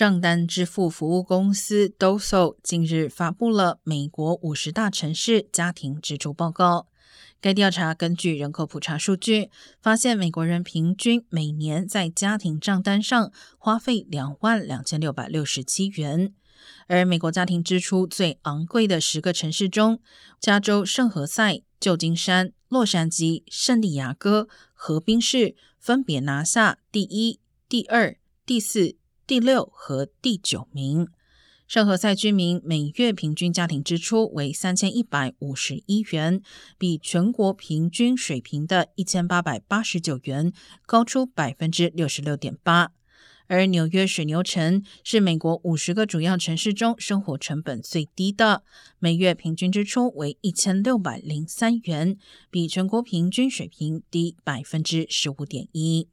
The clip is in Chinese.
账单支付服务公司 Doso 近日发布了美国五十大城市家庭支出报告。该调查根据人口普查数据，发现美国人平均每年在家庭账单上花费两万两千六百六十七元。而美国家庭支出最昂贵的十个城市中，加州圣何塞、旧金山、洛杉矶、圣地亚哥、河滨市分别拿下第一、第二、第四。第六和第九名，圣何塞居民每月平均家庭支出为三千一百五十一元，比全国平均水平的一千八百八十九元高出百分之六十六点八。而纽约水牛城是美国五十个主要城市中生活成本最低的，每月平均支出为一千六百零三元，比全国平均水平低百分之十五点一。